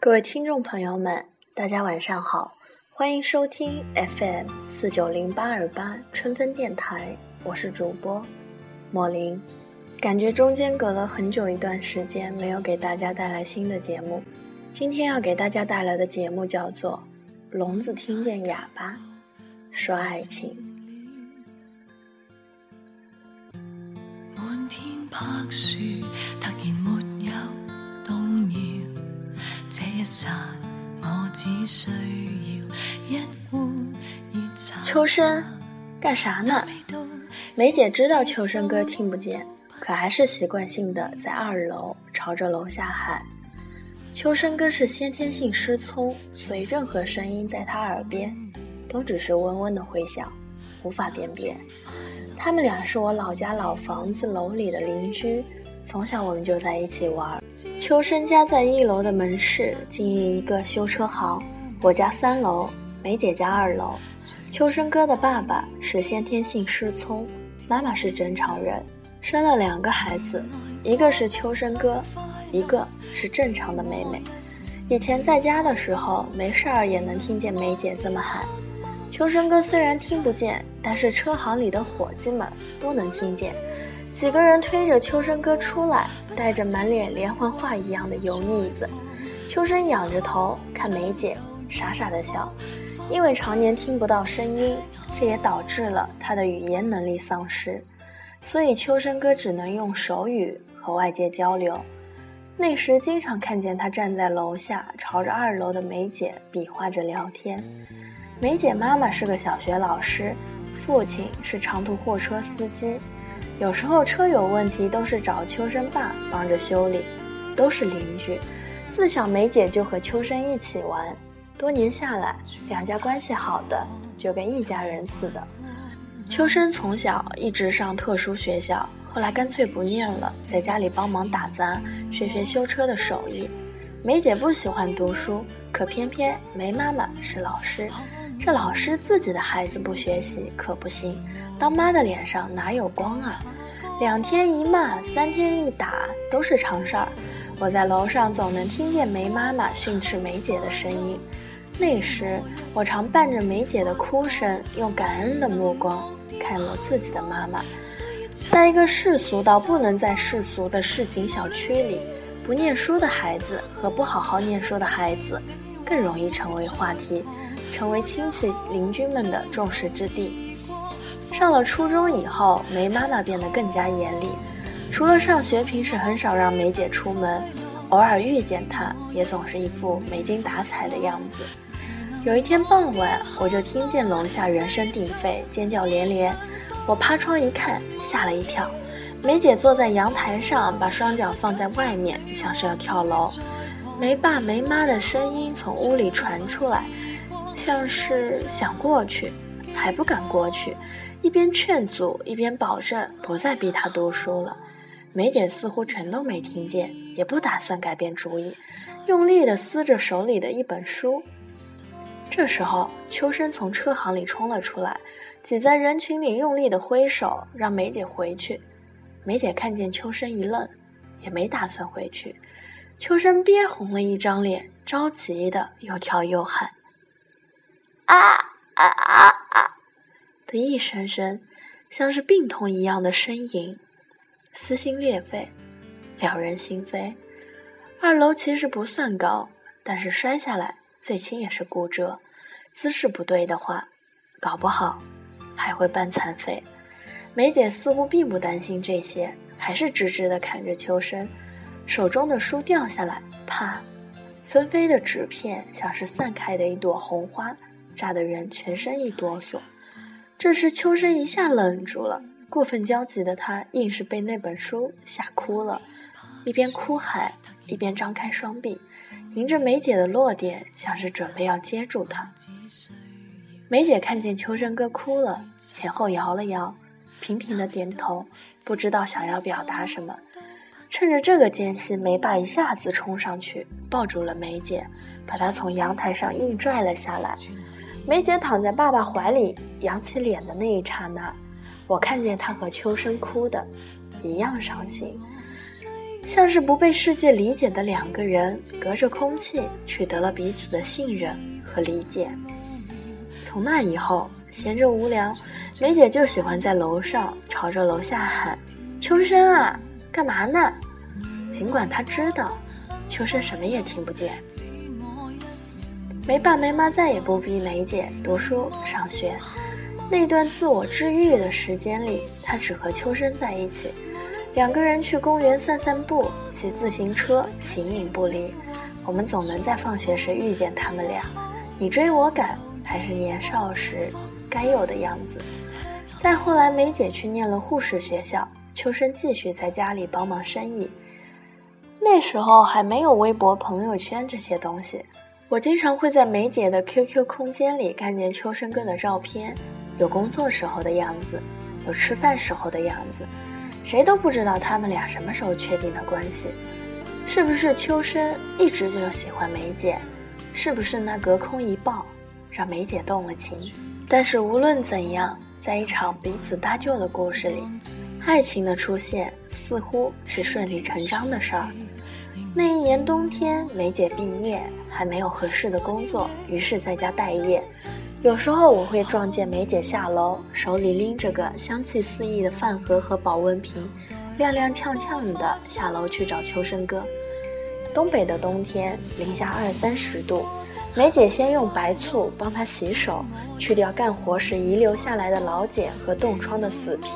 各位听众朋友们，大家晚上好，欢迎收听 FM 四九零八二八春分电台，我是主播莫林。感觉中间隔了很久一段时间，没有给大家带来新的节目。今天要给大家带来的节目叫做《聋子听见哑巴说爱情》。满天白雪这一刹我只需要一碗热茶。秋生，干啥呢？梅姐知道秋生哥听不见，可还是习惯性的在二楼朝着楼下喊。秋生哥是先天性失聪，所以任何声音在他耳边都只是嗡嗡的回响，无法辨别。他们俩是我老家老房子楼里的邻居，从小我们就在一起玩。秋生家在一楼的门市经营一个修车行，我家三楼，梅姐家二楼。秋生哥的爸爸是先天性失聪，妈妈是正常人，生了两个孩子，一个是秋生哥，一个是正常的妹妹。以前在家的时候，没事儿也能听见梅姐这么喊。秋生哥虽然听不见，但是车行里的伙计们都能听见。几个人推着秋生哥出来，带着满脸连环画一样的油腻子。秋生仰着头看梅姐，傻傻的笑。因为常年听不到声音，这也导致了他的语言能力丧失，所以秋生哥只能用手语和外界交流。那时经常看见他站在楼下，朝着二楼的梅姐比划着聊天。梅姐妈妈是个小学老师，父亲是长途货车司机，有时候车有问题都是找秋生爸帮着修理，都是邻居。自小梅姐就和秋生一起玩。多年下来，两家关系好的就跟一家人似的。秋生从小一直上特殊学校，后来干脆不念了，在家里帮忙打杂，学学修车的手艺。梅姐不喜欢读书，可偏偏梅妈妈是老师，这老师自己的孩子不学习可不行，当妈的脸上哪有光啊？两天一骂，三天一打，都是常事儿。我在楼上总能听见梅妈妈训斥梅姐的声音。那时，我常伴着梅姐的哭声，用感恩的目光看我自己的妈妈。在一个世俗到不能再世俗的市井小区里，不念书的孩子和不好好念书的孩子，更容易成为话题，成为亲戚邻居们的众矢之的。上了初中以后，梅妈妈变得更加严厉，除了上学，平时很少让梅姐出门，偶尔遇见她，也总是一副没精打采的样子。有一天傍晚，我就听见楼下人声鼎沸，尖叫连连。我趴窗一看，吓了一跳。梅姐坐在阳台上，把双脚放在外面，像是要跳楼。没爸没妈的声音从屋里传出来，像是想过去，还不敢过去，一边劝阻，一边保证不再逼她读书了。梅姐似乎全都没听见，也不打算改变主意，用力地撕着手里的一本书。这时候，秋生从车行里冲了出来，挤在人群里，用力的挥手让梅姐回去。梅姐看见秋生一愣，也没打算回去。秋生憋红了一张脸，着急的又跳又喊：“啊啊啊啊！”的一声声，像是病痛一样的呻吟，撕心裂肺，了人心扉。二楼其实不算高，但是摔下来。最轻也是骨折，姿势不对的话，搞不好还会半残废。梅姐似乎并不担心这些，还是直直的看着秋生，手中的书掉下来，啪，纷飞的纸片像是散开的一朵红花，炸得人全身一哆嗦。这时秋生一下愣住了，过分焦急的他硬是被那本书吓哭了，一边哭喊，一边张开双臂。迎着梅姐的落点，像是准备要接住她。梅姐看见秋生哥哭了，前后摇了摇，频频的点头，不知道想要表达什么。趁着这个间隙，梅爸一下子冲上去抱住了梅姐，把她从阳台上硬拽了下来。梅姐躺在爸爸怀里，扬起脸的那一刹那，我看见她和秋生哭的一样伤心。像是不被世界理解的两个人，隔着空气取得了彼此的信任和理解。从那以后，闲着无聊，梅姐就喜欢在楼上朝着楼下喊：“秋生啊，干嘛呢？”尽管她知道，秋生什么也听不见。没爸没妈再也不逼梅姐读书上学，那段自我治愈的时间里，她只和秋生在一起。两个人去公园散散步，骑自行车，形影不离。我们总能在放学时遇见他们俩，你追我赶，还是年少时该有的样子。再后来，梅姐去念了护士学校，秋生继续在家里帮忙生意。那时候还没有微博、朋友圈这些东西，我经常会在梅姐的 QQ 空间里看见秋生哥的照片，有工作时候的样子，有吃饭时候的样子。谁都不知道他们俩什么时候确定的关系，是不是秋生一直就喜欢梅姐，是不是那隔空一抱让梅姐动了情？但是无论怎样，在一场彼此搭救的故事里，爱情的出现似乎是顺理成章的事儿。那一年冬天，梅姐毕业还没有合适的工作，于是在家待业。有时候我会撞见梅姐下楼，手里拎着个香气四溢的饭盒和保温瓶，踉踉跄跄的下楼去找秋生哥。东北的冬天零下二三十度，梅姐先用白醋帮他洗手，去掉干活时遗留下来的老茧和冻疮的死皮，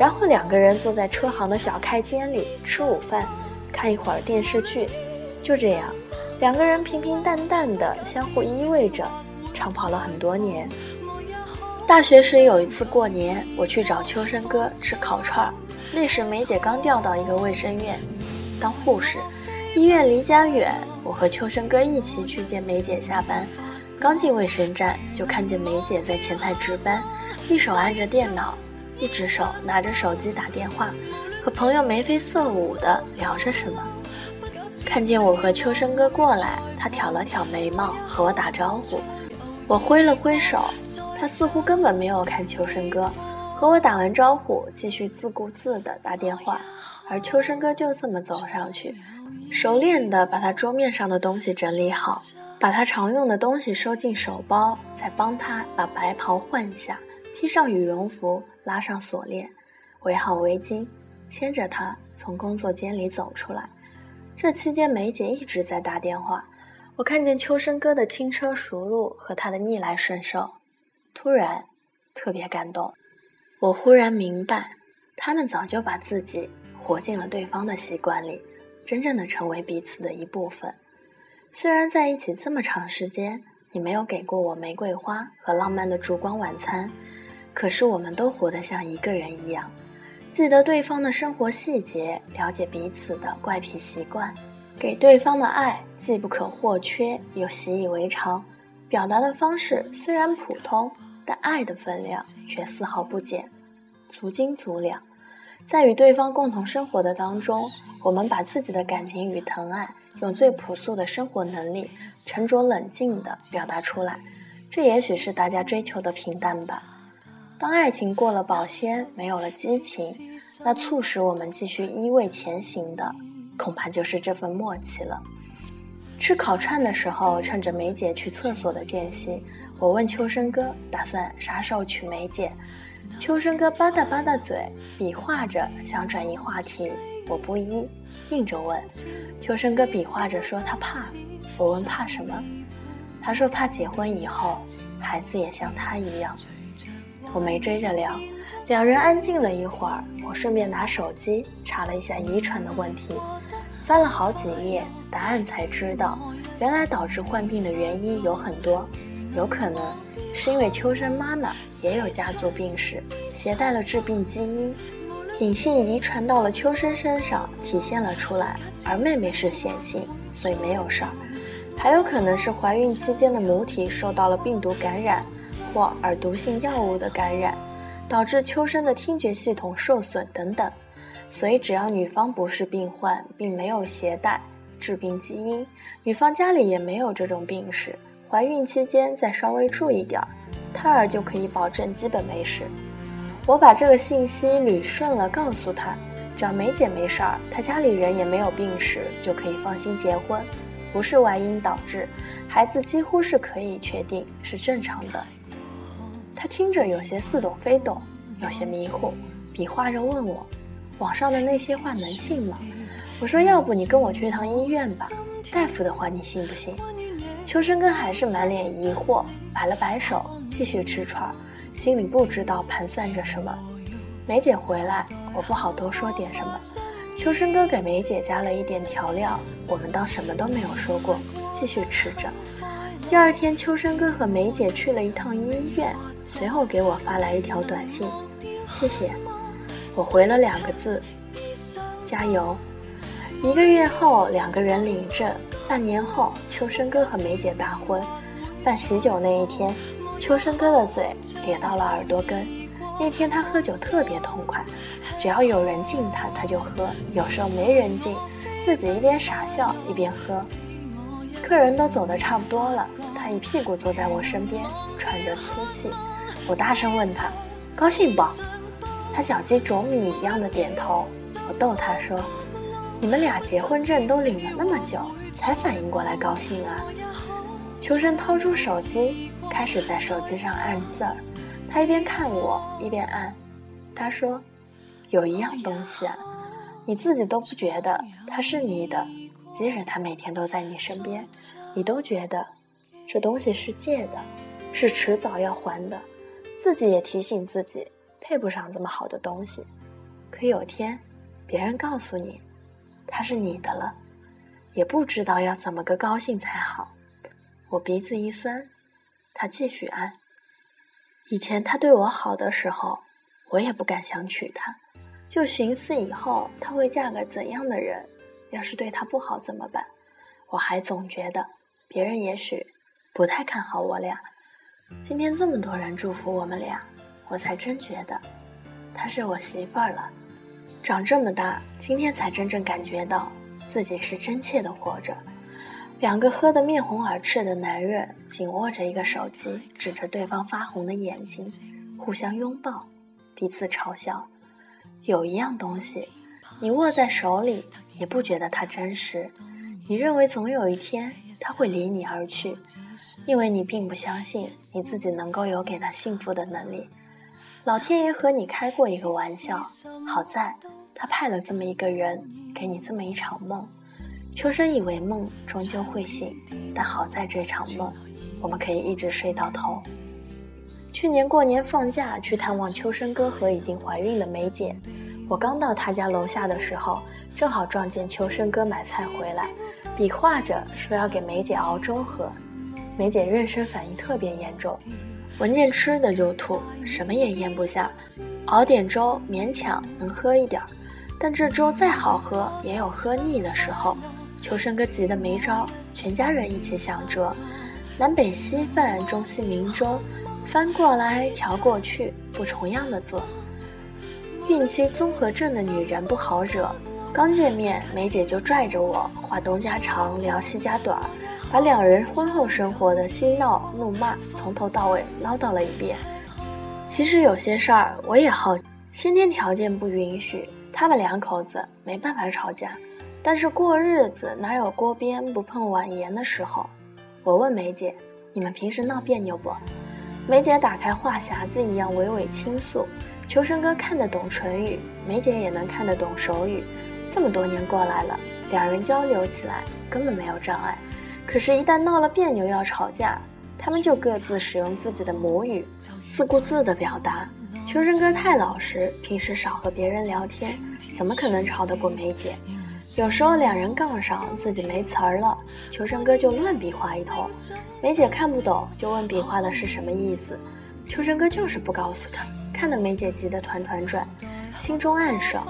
然后两个人坐在车行的小开间里吃午饭，看一会儿电视剧。就这样，两个人平平淡淡的相互依偎着。长跑了很多年。大学时有一次过年，我去找秋生哥吃烤串儿。那时梅姐刚调到一个卫生院当护士，医院离家远，我和秋生哥一起去接梅姐下班。刚进卫生站，就看见梅姐在前台值班，一手按着电脑，一只手拿着手机打电话，和朋友眉飞色舞的聊着什么。看见我和秋生哥过来，他挑了挑眉毛，和我打招呼。我挥了挥手，他似乎根本没有看秋生哥，和我打完招呼，继续自顾自地打电话。而秋生哥就这么走上去，熟练地把他桌面上的东西整理好，把他常用的东西收进手包，再帮他把白袍换下，披上羽绒服，拉上锁链，围好围巾，牵着他从工作间里走出来。这期间，梅姐一直在打电话。我看见秋生哥的轻车熟路和他的逆来顺受，突然特别感动。我忽然明白，他们早就把自己活进了对方的习惯里，真正的成为彼此的一部分。虽然在一起这么长时间，你没有给过我玫瑰花和浪漫的烛光晚餐，可是我们都活得像一个人一样，记得对方的生活细节，了解彼此的怪癖习惯。给对方的爱既不可或缺，又习以为常。表达的方式虽然普通，但爱的分量却丝毫不减，足斤足两。在与对方共同生活的当中，我们把自己的感情与疼爱，用最朴素的生活能力，沉着冷静地表达出来。这也许是大家追求的平淡吧。当爱情过了保鲜，没有了激情，那促使我们继续依偎前行的。恐怕就是这份默契了。吃烤串的时候，趁着梅姐去厕所的间隙，我问秋生哥打算啥时候娶梅姐。秋生哥吧嗒吧嗒嘴，比划着想转移话题。我不依，硬着问。秋生哥比划着说他怕。我问怕什么？他说怕结婚以后孩子也像他一样。我没追着聊，两人安静了一会儿，我顺便拿手机查了一下遗传的问题。翻了好几页，答案才知道，原来导致患病的原因有很多，有可能是因为秋生妈妈也有家族病史，携带了致病基因，隐性遗传到了秋生身上，体现了出来。而妹妹是显性，所以没有事儿。还有可能是怀孕期间的母体受到了病毒感染，或耳毒性药物的感染，导致秋生的听觉系统受损等等。所以，只要女方不是病患，并没有携带致病基因，女方家里也没有这种病史，怀孕期间再稍微注意点儿，胎儿就可以保证基本没事。我把这个信息捋顺了，告诉他，只要梅姐没事儿，他家里人也没有病史，就可以放心结婚，不是外因导致，孩子几乎是可以确定是正常的。他听着有些似懂非懂，有些迷糊，比划着问我：“网上的那些话能信吗？”我说：“要不你跟我去趟医院吧，大夫的话你信不信？”秋生哥还是满脸疑惑，摆了摆手，继续吃串，心里不知道盘算着什么。梅姐回来，我不好多说点什么。秋生哥给梅姐加了一点调料，我们当什么都没有说过，继续吃着。第二天，秋生哥和梅姐去了一趟医院，随后给我发来一条短信：“谢谢。”我回了两个字：“加油。”一个月后，两个人领证。半年后，秋生哥和梅姐大婚。办喜酒那一天，秋生哥的嘴咧到了耳朵根。那天他喝酒特别痛快，只要有人敬他，他就喝；有时候没人敬，自己一边傻笑一边喝。客人都走得差不多了，他一屁股坐在我身边，喘着粗气。我大声问他：“高兴不？”他小鸡啄米一样的点头。我逗他说：“你们俩结婚证都领了那么久，才反应过来高兴啊？”秋生掏出手机，开始在手机上按字儿。他一边看我，一边按。他说：“有一样东西啊，你自己都不觉得它是你的。”即使它每天都在你身边，你都觉得这东西是借的，是迟早要还的。自己也提醒自己，配不上这么好的东西。可有天，别人告诉你，它是你的了，也不知道要怎么个高兴才好。我鼻子一酸，他继续按。以前他对我好的时候，我也不敢想娶她，就寻思以后他会嫁个怎样的人。要是对他不好怎么办？我还总觉得别人也许不太看好我俩。今天这么多人祝福我们俩，我才真觉得她是我媳妇儿了。长这么大，今天才真正感觉到自己是真切的活着。两个喝得面红耳赤的男人紧握着一个手机，指着对方发红的眼睛，互相拥抱，彼此嘲笑。有一样东西，你握在手里。也不觉得它真实，你认为总有一天他会离你而去，因为你并不相信你自己能够有给他幸福的能力。老天爷和你开过一个玩笑，好在他派了这么一个人给你这么一场梦。秋生以为梦终究会醒，但好在这场梦，我们可以一直睡到头。去年过年放假去探望秋生哥和已经怀孕的梅姐，我刚到他家楼下的时候。正好撞见秋生哥买菜回来，比划着说要给梅姐熬粥喝。梅姐妊娠反应特别严重，闻见吃的就吐，什么也咽不下。熬点粥勉强能喝一点儿，但这粥再好喝也有喝腻的时候。秋生哥急得没招，全家人一起想辙，南北稀饭、中西明粥，翻过来调过去，不重样的做。孕期综合症的女人不好惹。刚见面，梅姐就拽着我话东家长聊西家短，把两人婚后生活的嬉闹怒骂从头到尾唠叨了一遍。其实有些事儿我也好，先天条件不允许，他们两口子没办法吵架，但是过日子哪有锅边不碰碗沿的时候？我问梅姐：“你们平时闹别扭不？”梅姐打开话匣子一样娓娓倾诉。求生哥看得懂唇语，梅姐也能看得懂手语。这么多年过来了，两人交流起来根本没有障碍。可是，一旦闹了别扭要吵架，他们就各自使用自己的母语，自顾自地表达。秋生哥太老实，平时少和别人聊天，怎么可能吵得过梅姐？有时候两人杠上，自己没词儿了，秋生哥就乱比划一通，梅姐看不懂，就问比划的是什么意思。秋生哥就是不告诉他，看得梅姐急得团团转，心中暗爽。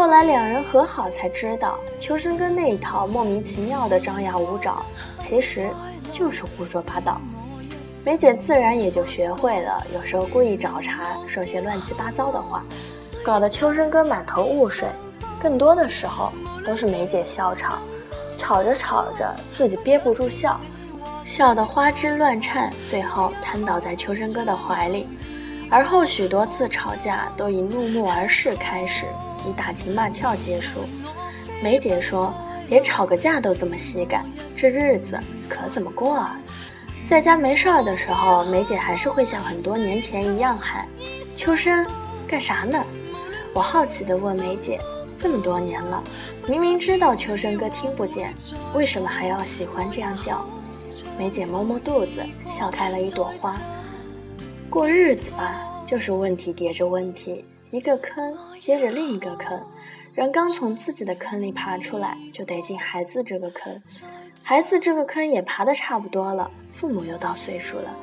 后来两人和好，才知道秋生哥那一套莫名其妙的张牙舞爪，其实就是胡说八道。梅姐自然也就学会了，有时候故意找茬，说些乱七八糟的话，搞得秋生哥满头雾水。更多的时候都是梅姐笑场，吵着吵着自己憋不住笑，笑得花枝乱颤，最后瘫倒在秋生哥的怀里。而后许多次吵架都以怒目而视开始，以打情骂俏结束。梅姐说：“连吵个架都这么喜感，这日子可怎么过啊？”在家没事儿的时候，梅姐还是会像很多年前一样喊：“秋生，干啥呢？”我好奇地问梅姐：“这么多年了，明明知道秋生哥听不见，为什么还要喜欢这样叫？”梅姐摸摸肚子，笑开了一朵花。过日子吧，就是问题叠着问题，一个坑接着另一个坑。人刚从自己的坑里爬出来，就得进孩子这个坑。孩子这个坑也爬得差不多了，父母又到岁数了。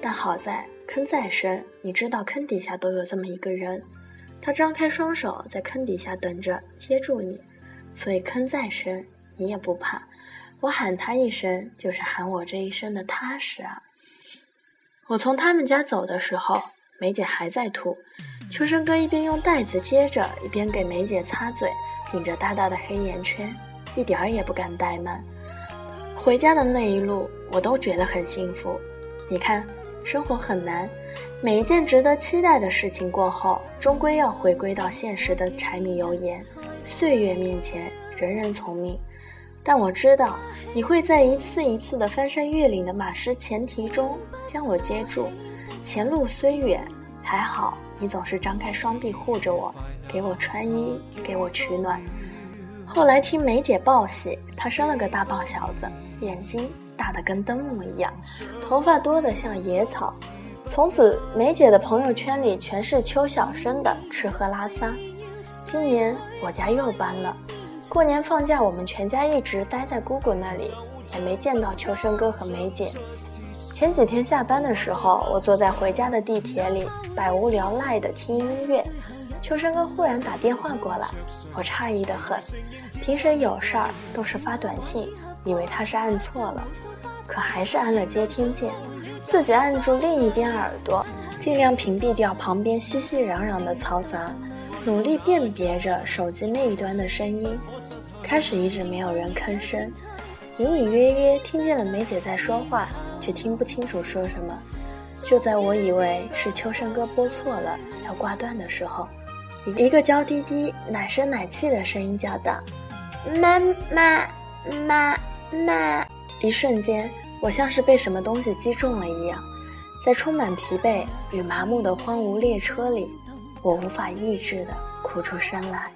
但好在坑再深，你知道坑底下都有这么一个人，他张开双手在坑底下等着接住你，所以坑再深你也不怕。我喊他一声，就是喊我这一生的踏实啊。我从他们家走的时候，梅姐还在吐。秋生哥一边用袋子接着，一边给梅姐擦嘴，顶着大大的黑眼圈，一点儿也不敢怠慢。回家的那一路，我都觉得很幸福。你看，生活很难，每一件值得期待的事情过后，终归要回归到现实的柴米油盐。岁月面前，人人从命。但我知道，你会在一次一次的翻山越岭的马失前蹄中将我接住。前路虽远，还好你总是张开双臂护着我，给我穿衣，给我取暖。后来听梅姐报喜，她生了个大胖小子，眼睛大得跟灯笼一样，头发多得像野草。从此，梅姐的朋友圈里全是邱小生的吃喝拉撒。今年我家又搬了。过年放假，我们全家一直待在姑姑那里，也没见到秋生哥和梅姐。前几天下班的时候，我坐在回家的地铁里，百无聊赖地听音乐。秋生哥忽然打电话过来，我诧异得很。平时有事儿都是发短信，以为他是按错了，可还是按了接听键，自己按住另一边耳朵，尽量屏蔽掉旁边熙熙攘攘的嘈杂。努力辨别着手机那一端的声音，开始一直没有人吭声，隐隐约约听见了梅姐在说话，却听不清楚说什么。就在我以为是秋生哥拨错了要挂断的时候，一个娇滴滴、奶声奶气的声音叫道：“妈妈，妈妈！”一瞬间，我像是被什么东西击中了一样，在充满疲惫与麻木的荒芜列车里。我无法抑制的哭出声来。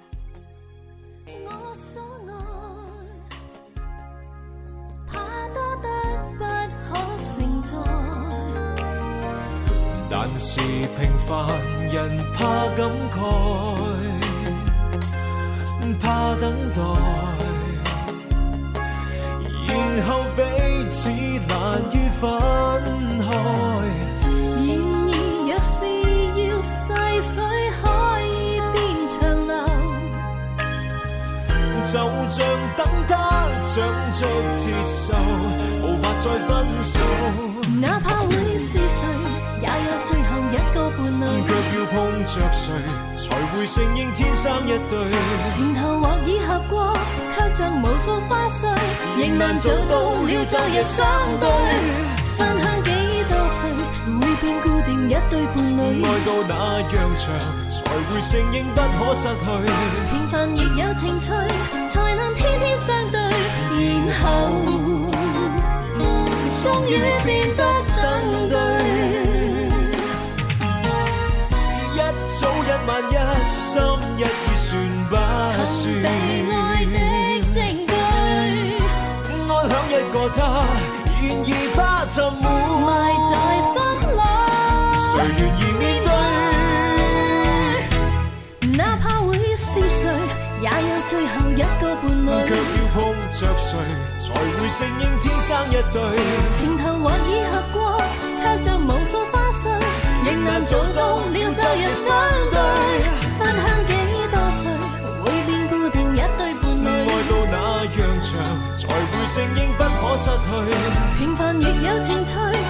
平凡人怕感慨，怕等待，然后彼此难于分开。然而若是要细水可以变长流就像等他长出接受，无法再分手。哪怕会是谁，也有最后一个伴侣。却要碰着谁，才会承认天生一对。情投或已合过，却像无数花絮，仍难做到了再日相对。分享几多岁，会变固定一对伴侣。爱到那样长。才会承认不可失去，平凡亦有情趣，才能天天相对，然后终于变得他，然而怕沉没埋在心里，谁愿意面对？最后一个伴侣，却要碰着谁，才会承认天生一对。情投或已合过，却像无数花絮，仍难做到了昨日相对。失去。平凡亦有情趣。